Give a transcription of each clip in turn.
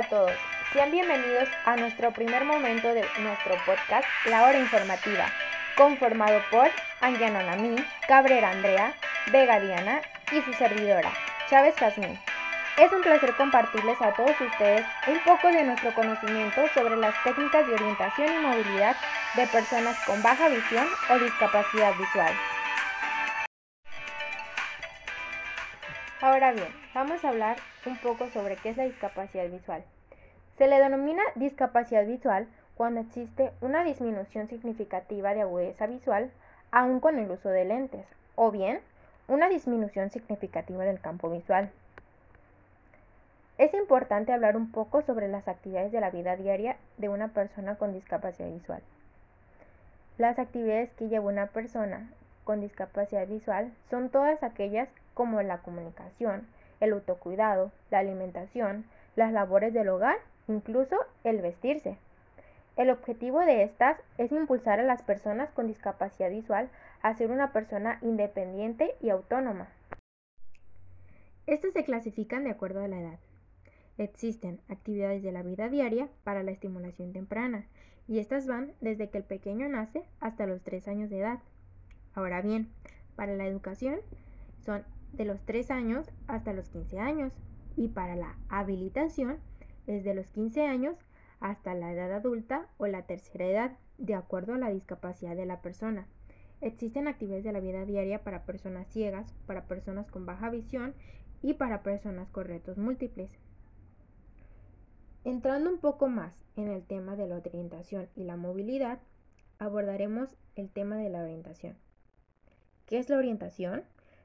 A todos, sean bienvenidos a nuestro primer momento de nuestro podcast La Hora Informativa, conformado por Angiano Nami, Cabrera Andrea, Vega Diana y su servidora, Chávez Jazmín. Es un placer compartirles a todos ustedes un poco de nuestro conocimiento sobre las técnicas de orientación y movilidad de personas con baja visión o discapacidad visual. Bien, vamos a hablar un poco sobre qué es la discapacidad visual. Se le denomina discapacidad visual cuando existe una disminución significativa de agudeza visual aún con el uso de lentes, o bien una disminución significativa del campo visual. Es importante hablar un poco sobre las actividades de la vida diaria de una persona con discapacidad visual. Las actividades que lleva una persona con discapacidad visual son todas aquellas como la comunicación, el autocuidado, la alimentación, las labores del hogar, incluso el vestirse. El objetivo de estas es impulsar a las personas con discapacidad visual a ser una persona independiente y autónoma. Estas se clasifican de acuerdo a la edad. Existen actividades de la vida diaria para la estimulación temprana y estas van desde que el pequeño nace hasta los 3 años de edad. Ahora bien, para la educación son de los 3 años hasta los 15 años y para la habilitación es de los 15 años hasta la edad adulta o la tercera edad, de acuerdo a la discapacidad de la persona. Existen actividades de la vida diaria para personas ciegas, para personas con baja visión y para personas con retos múltiples. Entrando un poco más en el tema de la orientación y la movilidad, abordaremos el tema de la orientación. ¿Qué es la orientación?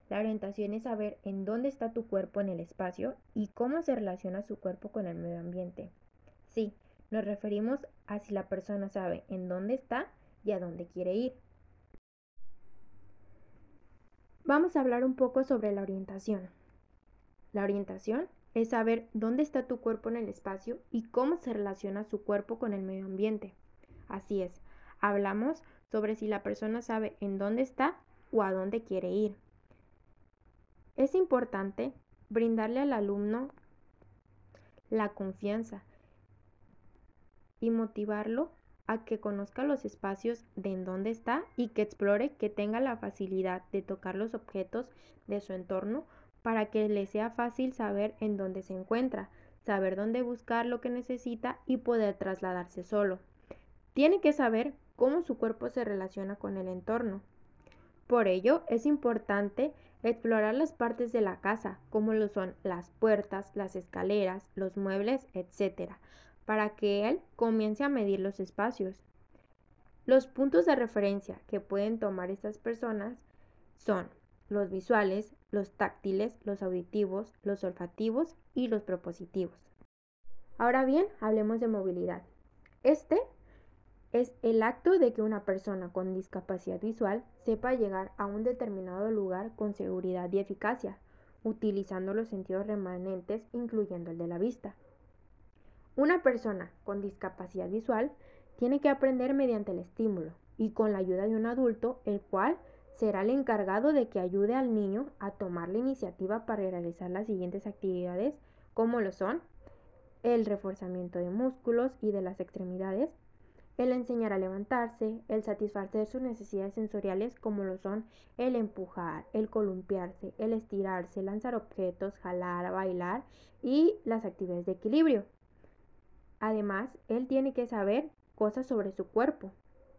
La orientación es saber en dónde está tu cuerpo en el espacio y cómo se relaciona su cuerpo con el medio ambiente. Sí, nos referimos a si la persona sabe en dónde está y a dónde quiere ir. Vamos a hablar un poco sobre la orientación. La orientación es saber dónde está tu cuerpo en el espacio y cómo se relaciona su cuerpo con el medio ambiente. Así es, hablamos sobre si la persona sabe en dónde está o a dónde quiere ir. Es importante brindarle al alumno la confianza y motivarlo a que conozca los espacios de en dónde está y que explore, que tenga la facilidad de tocar los objetos de su entorno para que le sea fácil saber en dónde se encuentra, saber dónde buscar lo que necesita y poder trasladarse solo. Tiene que saber cómo su cuerpo se relaciona con el entorno. Por ello, es importante explorar las partes de la casa, como lo son las puertas, las escaleras, los muebles, etc., para que él comience a medir los espacios. Los puntos de referencia que pueden tomar estas personas son los visuales, los táctiles, los auditivos, los olfativos y los propositivos. Ahora bien, hablemos de movilidad. Este es el acto de que una persona con discapacidad visual sepa llegar a un determinado lugar con seguridad y eficacia, utilizando los sentidos remanentes, incluyendo el de la vista. Una persona con discapacidad visual tiene que aprender mediante el estímulo y con la ayuda de un adulto, el cual será el encargado de que ayude al niño a tomar la iniciativa para realizar las siguientes actividades, como lo son el reforzamiento de músculos y de las extremidades, el enseñar a levantarse, el satisfacer sus necesidades sensoriales como lo son el empujar, el columpiarse, el estirarse, lanzar objetos, jalar, bailar y las actividades de equilibrio. Además, él tiene que saber cosas sobre su cuerpo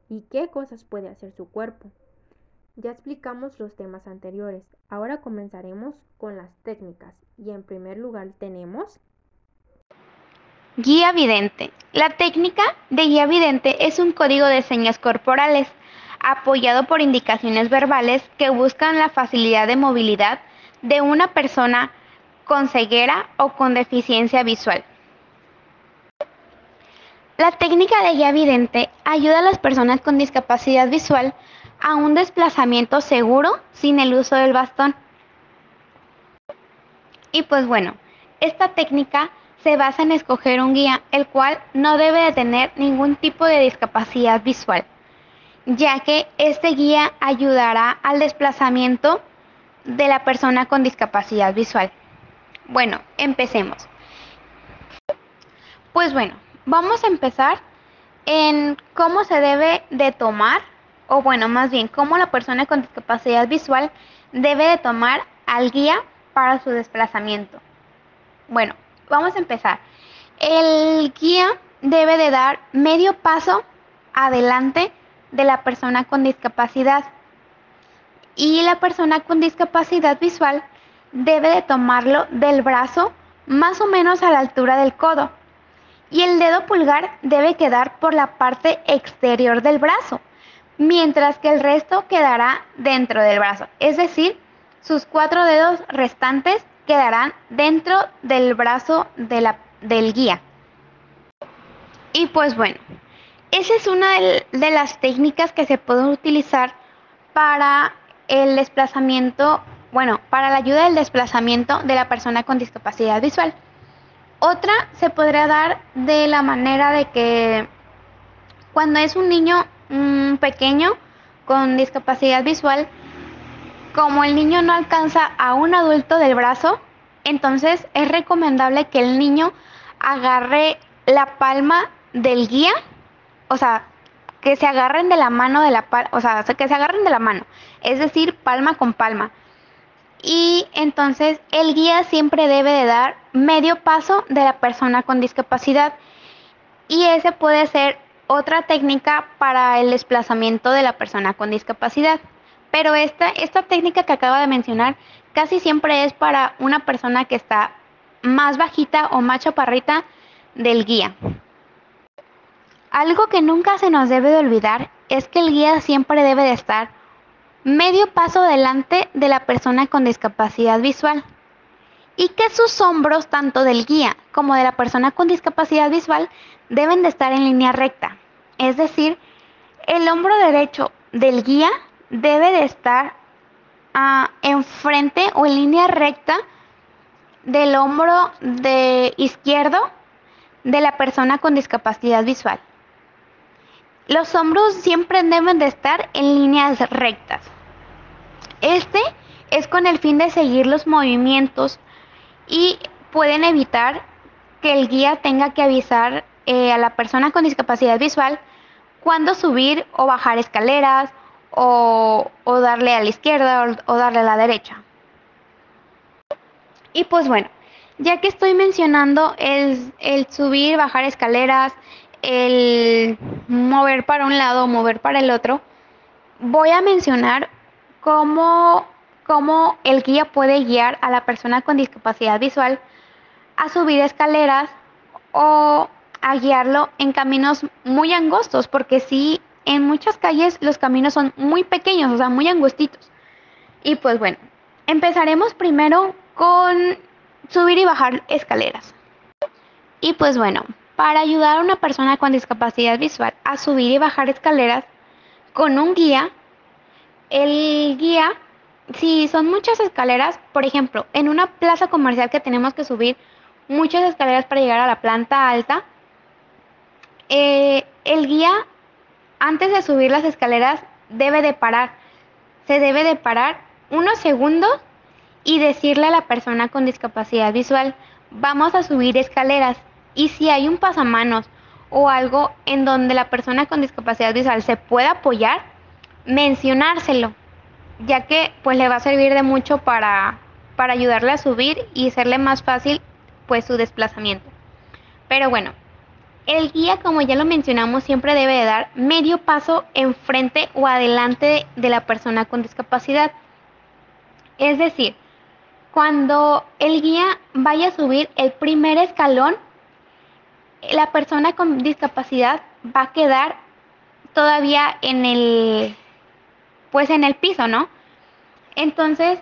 y qué cosas puede hacer su cuerpo. Ya explicamos los temas anteriores, ahora comenzaremos con las técnicas y en primer lugar tenemos Guía vidente. La técnica de guía vidente es un código de señas corporales apoyado por indicaciones verbales que buscan la facilidad de movilidad de una persona con ceguera o con deficiencia visual. La técnica de guía vidente ayuda a las personas con discapacidad visual a un desplazamiento seguro sin el uso del bastón. Y pues bueno, esta técnica se basa en escoger un guía el cual no debe de tener ningún tipo de discapacidad visual, ya que este guía ayudará al desplazamiento de la persona con discapacidad visual. Bueno, empecemos. Pues bueno, vamos a empezar en cómo se debe de tomar, o bueno, más bien, cómo la persona con discapacidad visual debe de tomar al guía para su desplazamiento. Bueno, vamos a empezar. El guía debe de dar medio paso adelante de la persona con discapacidad. Y la persona con discapacidad visual debe de tomarlo del brazo más o menos a la altura del codo. Y el dedo pulgar debe quedar por la parte exterior del brazo, mientras que el resto quedará dentro del brazo, es decir, sus cuatro dedos restantes quedarán dentro del brazo de la, del guía. Y pues bueno, esa es una de las técnicas que se pueden utilizar para el desplazamiento, bueno, para la ayuda del desplazamiento de la persona con discapacidad visual. Otra se podría dar de la manera de que cuando es un niño mm, pequeño con discapacidad visual, como el niño no alcanza a un adulto del brazo, entonces es recomendable que el niño agarre la palma del guía, o sea, que se agarren de la mano de la o sea, que se agarren de la mano, es decir, palma con palma. Y entonces el guía siempre debe de dar medio paso de la persona con discapacidad y ese puede ser otra técnica para el desplazamiento de la persona con discapacidad. Pero esta, esta técnica que acabo de mencionar casi siempre es para una persona que está más bajita o más chaparrita del guía. Algo que nunca se nos debe de olvidar es que el guía siempre debe de estar medio paso delante de la persona con discapacidad visual y que sus hombros, tanto del guía como de la persona con discapacidad visual, deben de estar en línea recta. Es decir, el hombro derecho del guía debe de estar uh, enfrente o en línea recta del hombro de izquierdo de la persona con discapacidad visual. Los hombros siempre deben de estar en líneas rectas. Este es con el fin de seguir los movimientos y pueden evitar que el guía tenga que avisar eh, a la persona con discapacidad visual cuándo subir o bajar escaleras o, darle a la izquierda o, darle a la derecha. Y pues bueno, ya que estoy mencionando el, subir, bajar escaleras, el mover para un lado, mover para el otro, voy a mencionar cómo, cómo el guía puede guiar a la persona con discapacidad visual a subir escaleras o a guiarlo en caminos muy angostos, porque sí en muchas calles los caminos son muy pequeños, o sea, muy angostitos. Y pues bueno, empezaremos primero con subir y bajar escaleras. Y pues bueno, para ayudar a una persona con discapacidad visual a subir y bajar escaleras con un guía, el guía, si son muchas escaleras, por ejemplo, en una plaza comercial que tenemos que subir muchas escaleras para llegar a la planta alta, eh, el guía antes de subir las escaleras debe de parar. Se debe de parar unos segundos y decirle a la persona con discapacidad visual, vamos a subir escaleras. Y si hay un pasamanos o algo en donde la persona con discapacidad visual se pueda apoyar, mencionárselo, ya que pues le va a servir de mucho para, para ayudarle a subir y hacerle más fácil pues su desplazamiento. Pero bueno, el guía, como ya lo mencionamos, siempre debe de dar medio paso enfrente o adelante de la persona con discapacidad. Es decir, cuando el guía vaya a subir el primer escalón, la persona con discapacidad va a quedar todavía en el pues en el piso, ¿no? Entonces,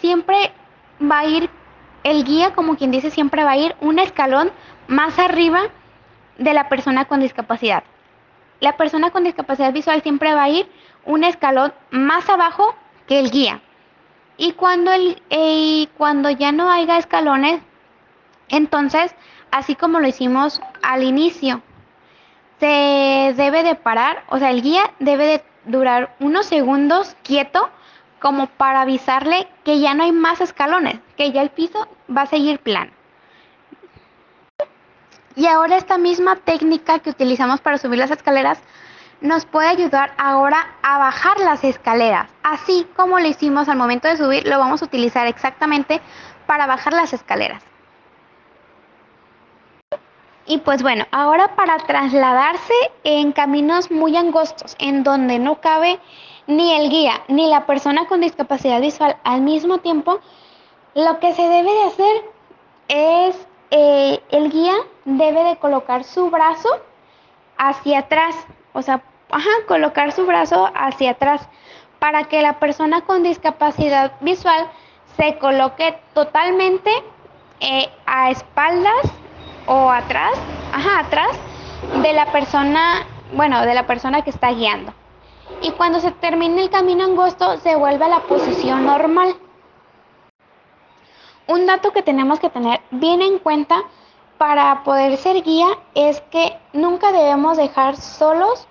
siempre va a ir el guía, como quien dice, siempre va a ir un escalón más arriba de la persona con discapacidad. La persona con discapacidad visual siempre va a ir un escalón más abajo que el guía. Y cuando, el, eh, cuando ya no haya escalones, entonces, así como lo hicimos al inicio, se debe de parar, o sea, el guía debe de durar unos segundos quieto como para avisarle que ya no hay más escalones, que ya el piso va a seguir plano. Y ahora esta misma técnica que utilizamos para subir las escaleras nos puede ayudar ahora a bajar las escaleras. Así como lo hicimos al momento de subir, lo vamos a utilizar exactamente para bajar las escaleras. Y pues bueno, ahora para trasladarse en caminos muy angostos, en donde no cabe ni el guía ni la persona con discapacidad visual al mismo tiempo, lo que se debe de hacer es eh, el guía debe de colocar su brazo hacia atrás, o sea, ajá, colocar su brazo hacia atrás para que la persona con discapacidad visual se coloque totalmente eh, a espaldas o atrás, ajá, atrás de la persona, bueno, de la persona que está guiando. Y cuando se termine el camino angosto, se vuelve a la posición normal. Un dato que tenemos que tener bien en cuenta para poder ser guía es que nunca debemos dejar solos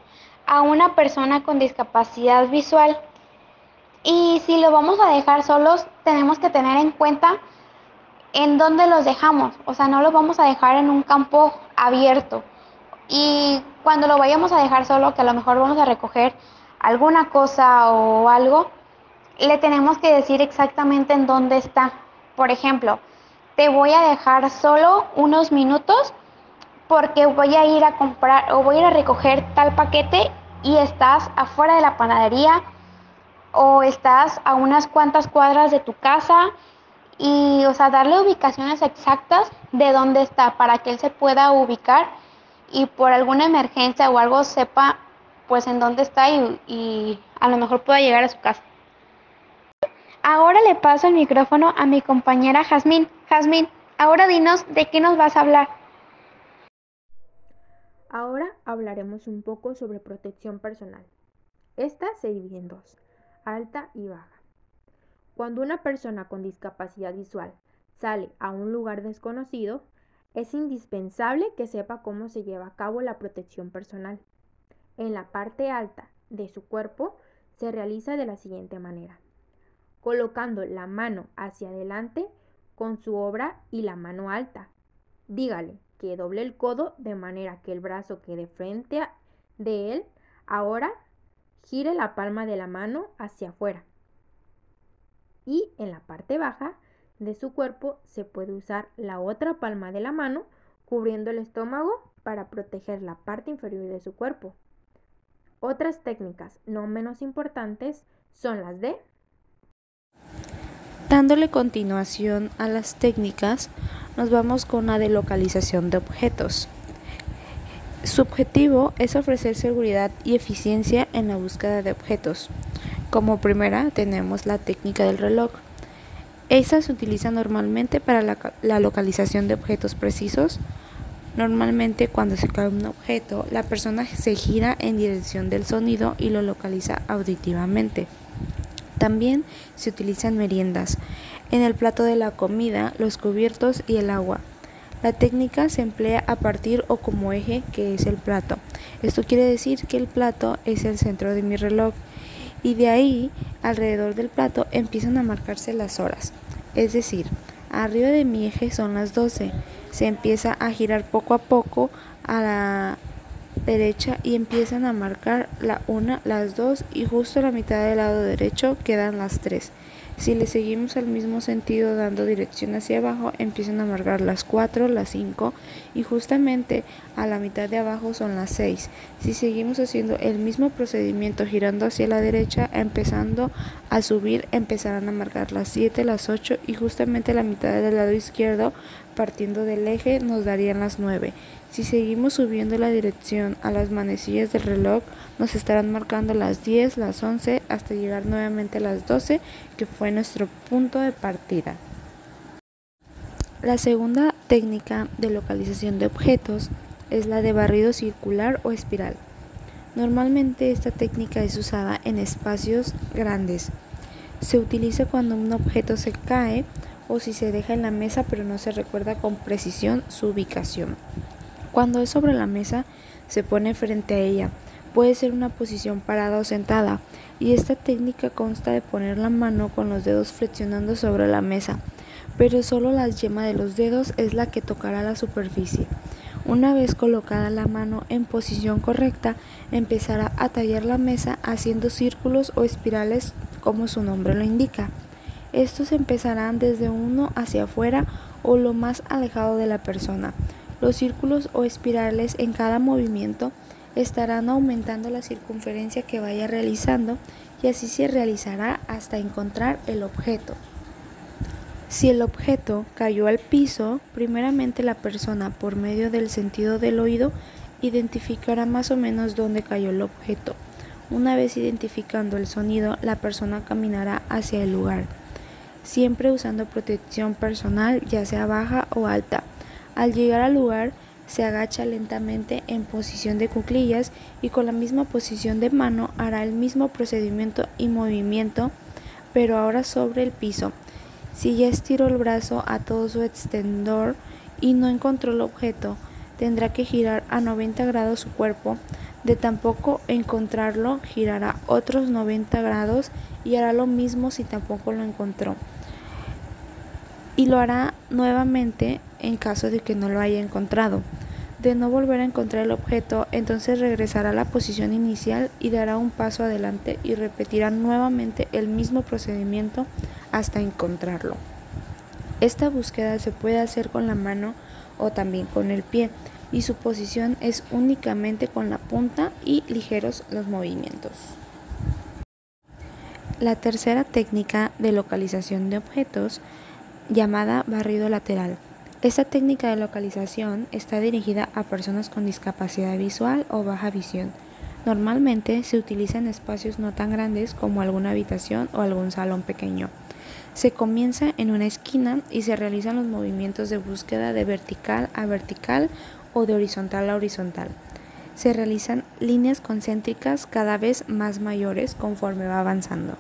a una persona con discapacidad visual. Y si lo vamos a dejar solos, tenemos que tener en cuenta en dónde los dejamos. O sea, no los vamos a dejar en un campo abierto. Y cuando lo vayamos a dejar solo, que a lo mejor vamos a recoger alguna cosa o algo, le tenemos que decir exactamente en dónde está. Por ejemplo, te voy a dejar solo unos minutos porque voy a ir a comprar o voy a ir a recoger tal paquete y estás afuera de la panadería o estás a unas cuantas cuadras de tu casa y, o sea, darle ubicaciones exactas de dónde está para que él se pueda ubicar y por alguna emergencia o algo sepa pues en dónde está y, y a lo mejor pueda llegar a su casa. Ahora le paso el micrófono a mi compañera Jazmín. Jazmín, ahora dinos de qué nos vas a hablar. Ahora hablaremos un poco sobre protección personal. Esta se divide en dos, alta y baja. Cuando una persona con discapacidad visual sale a un lugar desconocido, es indispensable que sepa cómo se lleva a cabo la protección personal. En la parte alta de su cuerpo se realiza de la siguiente manera colocando la mano hacia adelante con su obra y la mano alta. Dígale que doble el codo de manera que el brazo quede frente de él. Ahora gire la palma de la mano hacia afuera. Y en la parte baja de su cuerpo se puede usar la otra palma de la mano cubriendo el estómago para proteger la parte inferior de su cuerpo. Otras técnicas no menos importantes son las de Dándole continuación a las técnicas, nos vamos con la de localización de objetos. Su objetivo es ofrecer seguridad y eficiencia en la búsqueda de objetos. Como primera tenemos la técnica del reloj. Esta se utiliza normalmente para la, la, localización de objetos precisos. Normalmente cuando se cae un objeto, la persona se gira en dirección del sonido y lo localiza auditivamente. También se utilizan meriendas. En el plato de la comida, los cubiertos y el agua. La técnica se emplea a partir o como eje que es el plato. Esto quiere decir que el plato es el centro de mi reloj y de ahí alrededor del plato empiezan a marcarse las horas. Es decir, arriba de mi eje son las 12. Se empieza a girar poco a poco a la derecha y empiezan a marcar la una, las dos y justo a la mitad del lado derecho quedan las tres. Si le seguimos al mismo sentido dando dirección hacia abajo, empiezan a marcar las 4, las 5 y justamente a la mitad de abajo son las 6. Si seguimos haciendo el mismo procedimiento girando hacia la derecha, empezando a subir, empezarán a marcar las 7, las 8 y justamente a la mitad del lado izquierdo, partiendo del eje, nos darían las 9. Si seguimos subiendo la dirección a las manecillas del reloj, nos estarán marcando las 10, las 11, hasta llegar nuevamente a las 12, que fue nuestro punto de partida. La segunda técnica de localización de objetos es la de barrido circular o espiral. Normalmente esta técnica es usada en espacios grandes. Se utiliza cuando un objeto se cae o si se deja en la mesa pero no se recuerda con precisión su ubicación. Cuando es sobre la mesa, se pone frente a ella. Puede ser una posición parada o sentada, y esta técnica consta de poner la mano con los dedos flexionando sobre la mesa, pero solo la yema de los dedos es la que tocará la superficie. Una vez colocada la mano en posición correcta, empezará a tallar la mesa haciendo círculos o espirales como su nombre lo indica. Estos empezarán desde uno hacia afuera o lo más alejado de la persona. Los círculos o espirales en cada movimiento estarán aumentando la circunferencia que vaya realizando y así se realizará hasta encontrar el objeto. Si el objeto cayó al piso, primeramente la persona por medio del sentido del oído identificará más o menos dónde cayó el objeto. Una vez identificando el sonido, la persona caminará hacia el lugar, siempre usando protección personal, ya sea baja o alta. Al llegar al lugar, se agacha lentamente en posición de cuclillas y con la misma posición de mano hará el mismo procedimiento y movimiento, pero ahora sobre el piso. Si ya estiró el brazo a todo su extendor y no encontró el objeto, tendrá que girar a 90 grados su cuerpo. De tampoco encontrarlo, girará otros 90 grados y hará lo mismo si tampoco lo encontró. Y lo hará nuevamente en caso de que no lo haya encontrado. De no volver a encontrar el objeto, entonces regresará a la posición inicial y dará un paso adelante y repetirá nuevamente el mismo procedimiento hasta encontrarlo. Esta búsqueda se puede hacer con la mano o también con el pie y su posición es únicamente con la punta y ligeros los movimientos. La tercera técnica de localización de objetos llamada barrido lateral esta técnica de localización está dirigida a personas con discapacidad visual o baja visión. Normalmente se utiliza en espacios no tan grandes como alguna habitación o algún salón pequeño. Se comienza en una esquina y se realizan los movimientos de búsqueda de vertical a vertical o de horizontal a horizontal. Se realizan líneas concéntricas cada vez más mayores conforme va avanzando.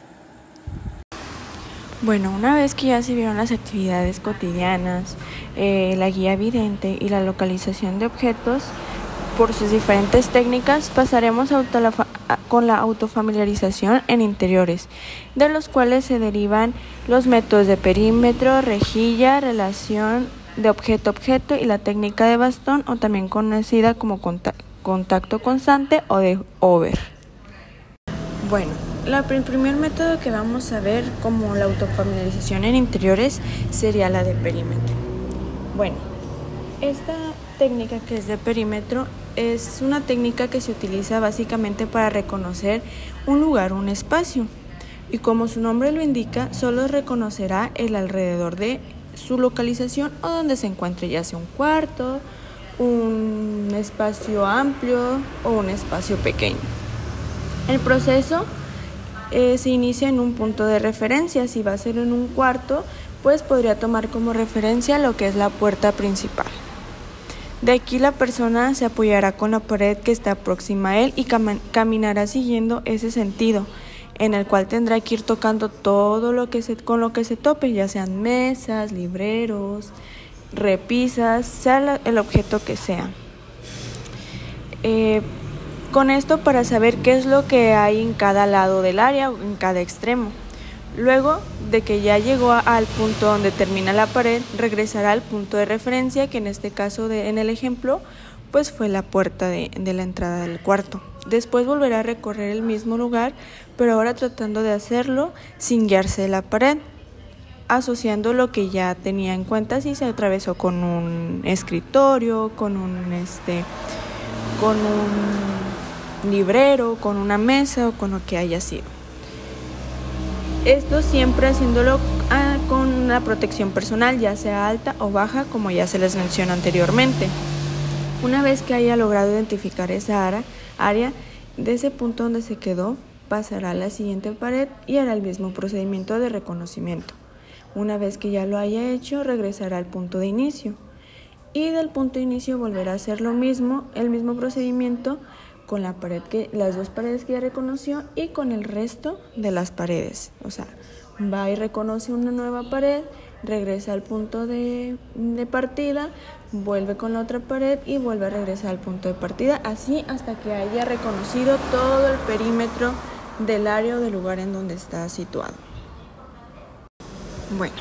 Bueno, una vez que ya se vieron las actividades cotidianas, eh, la guía evidente y la localización de objetos por sus diferentes técnicas, pasaremos a con la autofamiliarización en interiores, de los cuales se derivan los métodos de perímetro, rejilla, relación de objeto-objeto y la técnica de bastón o también conocida como contacto constante o de over. Bueno, el primer método que vamos a ver como la autofamiliarización en interiores sería la de perímetro. Bueno, esta técnica que es de perímetro es una técnica que se utiliza básicamente para reconocer un lugar, un espacio. Y como su nombre lo indica, solo reconocerá el alrededor de su localización o donde se encuentre, ya sea un cuarto, un espacio amplio o un espacio pequeño. El proceso eh, se inicia en un punto de referencia. Si va a ser en un cuarto, pues podría tomar como referencia lo que es la puerta principal. De aquí la persona se apoyará con la pared que está próxima a él y caminará siguiendo ese sentido, en el cual tendrá que ir tocando todo lo que se, con lo que se tope, ya sean mesas, libreros, repisas, sea el objeto que sea. Eh, con esto para saber qué es lo que hay en cada lado del área en cada extremo. Luego de que ya llegó al punto donde termina la pared, regresará al punto de referencia, que en este caso de, en el ejemplo, pues fue la puerta de, de la entrada del cuarto. Después volverá a recorrer el mismo lugar, pero ahora tratando de hacerlo sin guiarse de la pared, asociando lo que ya tenía en cuenta si se atravesó con un escritorio, con un este con un librero, con una mesa o con lo que haya sido. Esto siempre haciéndolo ah, con una protección personal, ya sea alta o baja, como ya se les mencionó anteriormente. Una vez que haya logrado identificar esa área, de ese punto donde se quedó, pasará a la siguiente pared y hará el mismo procedimiento de reconocimiento. Una vez que ya lo haya hecho, regresará al punto de inicio y del punto de inicio volverá a hacer lo mismo, el mismo procedimiento con la pared que, las dos paredes que ya reconoció y con el resto de las paredes. O sea, va y reconoce una nueva pared, regresa al punto de, de partida, vuelve con la otra pared y vuelve a regresar al punto de partida, así hasta que haya reconocido todo el perímetro del área o del lugar en donde está situado. Bueno,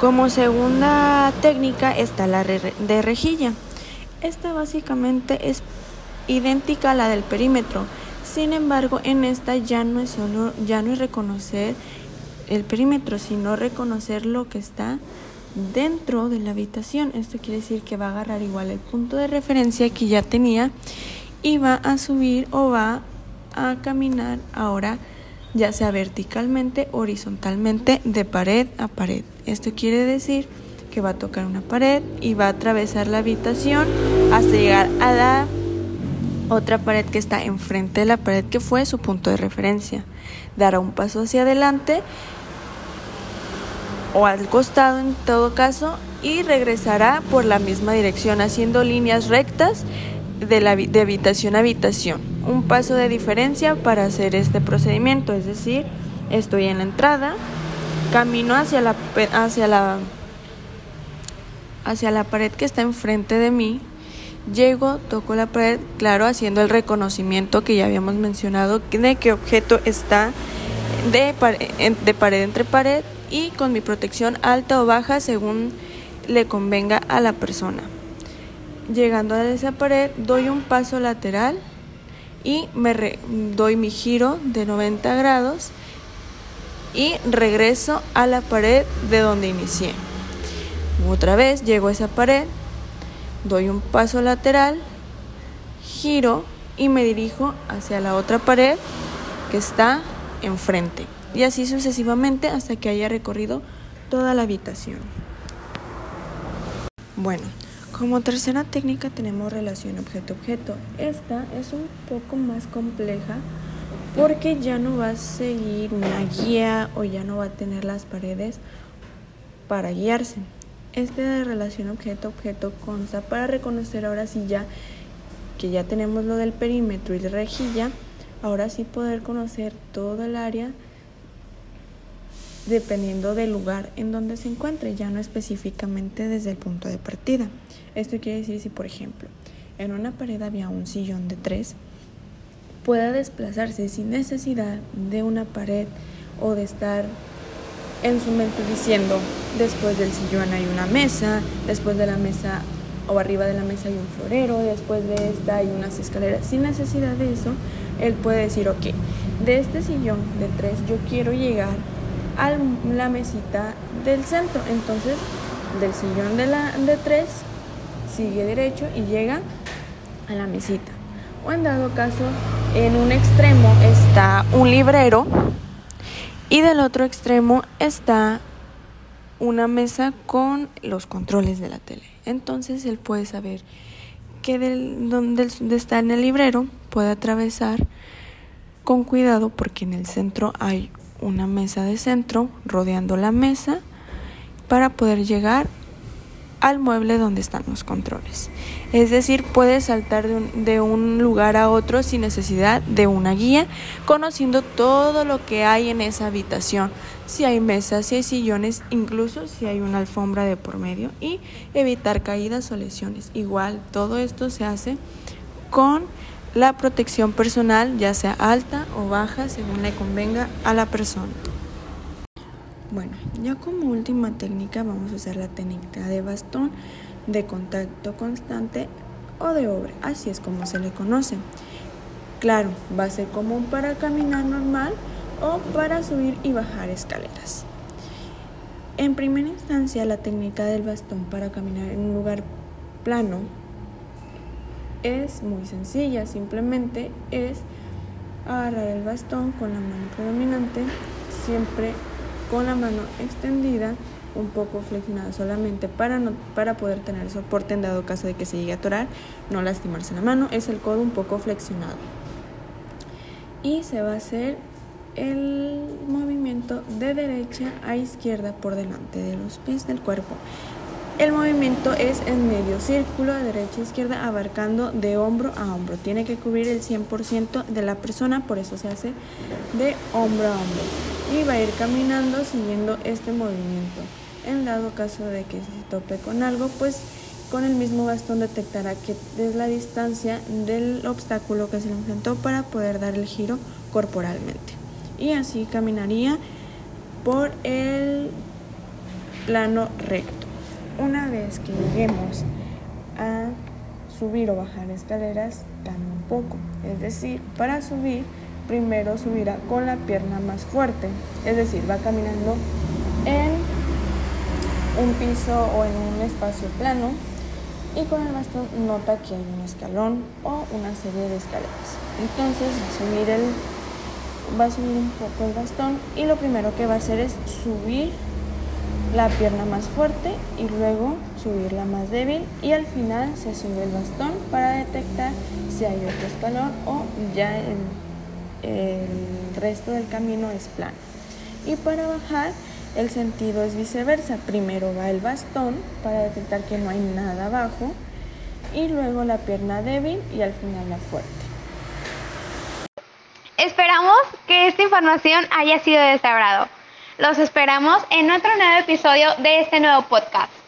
como segunda técnica está la de rejilla. Esta básicamente es idéntica a la del perímetro. Sin embargo, en esta ya no es solo ya no es reconocer el perímetro, sino reconocer lo que está dentro de la habitación. Esto quiere decir que va a agarrar igual el punto de referencia que ya tenía y va a subir o va a caminar ahora ya sea verticalmente horizontalmente de pared a pared. Esto quiere decir que va a tocar una pared y va a atravesar la habitación hasta llegar a la otra pared que está enfrente de la pared que fue su punto de referencia. Dará un paso hacia adelante o al costado en todo caso y regresará por la misma dirección haciendo líneas rectas de, la, de habitación a habitación. Un paso de diferencia para hacer este procedimiento, es decir, estoy en la entrada, camino hacia la, hacia la, hacia la pared que está enfrente de mí, llego, toco la pared, claro, haciendo el reconocimiento que ya habíamos mencionado de qué objeto está de, pared entre pared y con mi protección alta o baja según le convenga a la persona. Llegando a esa pared, doy un paso lateral y me doy mi giro de 90 grados y regreso a la pared de donde inicié. Otra vez llego a esa pared, doy un paso lateral, giro y me dirijo hacia la otra pared que está enfrente. Y así sucesivamente hasta que haya recorrido toda la habitación. Bueno, como tercera técnica tenemos relación objeto-objeto. Esta es un poco más compleja porque ya no va a seguir una guía o ya no va a tener las paredes para guiarse. Este de relación objeto-objeto consta para reconocer ahora sí ya que ya tenemos lo del perímetro y la rejilla, ahora sí poder conocer todo el área dependiendo del lugar en donde se encuentre, ya no específicamente desde el punto de partida. Esto quiere decir si, por ejemplo, en una pared había un sillón de tres, pueda desplazarse sin necesidad de una pared o de estar en su mente diciendo, después del sillón hay una mesa, después de la mesa o arriba de la mesa hay un florero, después de esta hay unas escaleras. Sin necesidad de eso, él puede decir, ok, de este sillón de tres yo quiero llegar a la mesita del centro. Entonces, del sillón de, la, de tres, sigue derecho y llega a la mesita. O en dado caso, en un extremo está un librero y del otro extremo está una mesa con los controles de la tele. Entonces él puede saber que del, donde está en el librero puede atravesar con cuidado porque en el centro hay una mesa de centro rodeando la mesa para poder llegar al mueble donde están los controles. Es decir, puede saltar de un, de un, lugar a otro sin necesidad de una guía, conociendo todo lo que hay en esa habitación, si hay mesas, si hay sillones, incluso si hay una alfombra de por medio y evitar caídas o lesiones. Igual, todo esto se hace con la protección personal, ya sea alta o baja, según le convenga a la persona. Bueno, ya como última técnica vamos a usar la técnica de bastón de contacto constante o de obra, así es como se le conoce. Claro, va a ser común para caminar normal o para subir y bajar escaleras. En primera instancia, la técnica del bastón para caminar en un lugar plano es muy sencilla, simplemente es agarrar el bastón con la mano predominante, siempre con la mano extendida, un poco flexionada solamente para, no, para poder tener soporte en dado caso de que se llegue a atorar, no lastimarse la mano, es el codo un poco flexionado. Y se va a hacer el movimiento de derecha a izquierda por delante de los pies del cuerpo. El movimiento es en medio círculo de derecha a izquierda abarcando de hombro a hombro. Tiene que cubrir el 100% de la persona, por eso se hace de hombro a hombro. Y va a ir caminando siguiendo este movimiento. En dado caso de que se tope con algo, pues con el mismo bastón detectará que es la distancia del obstáculo que se le enfrentó para poder dar el giro corporalmente. Y así caminaría por el plano recto una vez que lleguemos a subir o bajar escaleras un poco. Es decir, para subir, primero subirá con la pierna más fuerte. Es decir, va caminando en un piso o en un espacio plano y con el bastón nota que hay un escalón o una serie de escaleras. Entonces va a subir, el, va a subir un poco el bastón y lo primero que va a hacer es subir la pierna más fuerte y luego subir la más débil y al final se sube el bastón para detectar si hay otro escalón o ya el, el resto del camino es plano. Y para bajar el sentido es viceversa. Primero va el bastón para detectar que no hay nada abajo y luego la pierna débil y al final la fuerte. Esperamos que esta información haya sido de agrado. Los esperamos en otro nuevo episodio de este nuevo podcast.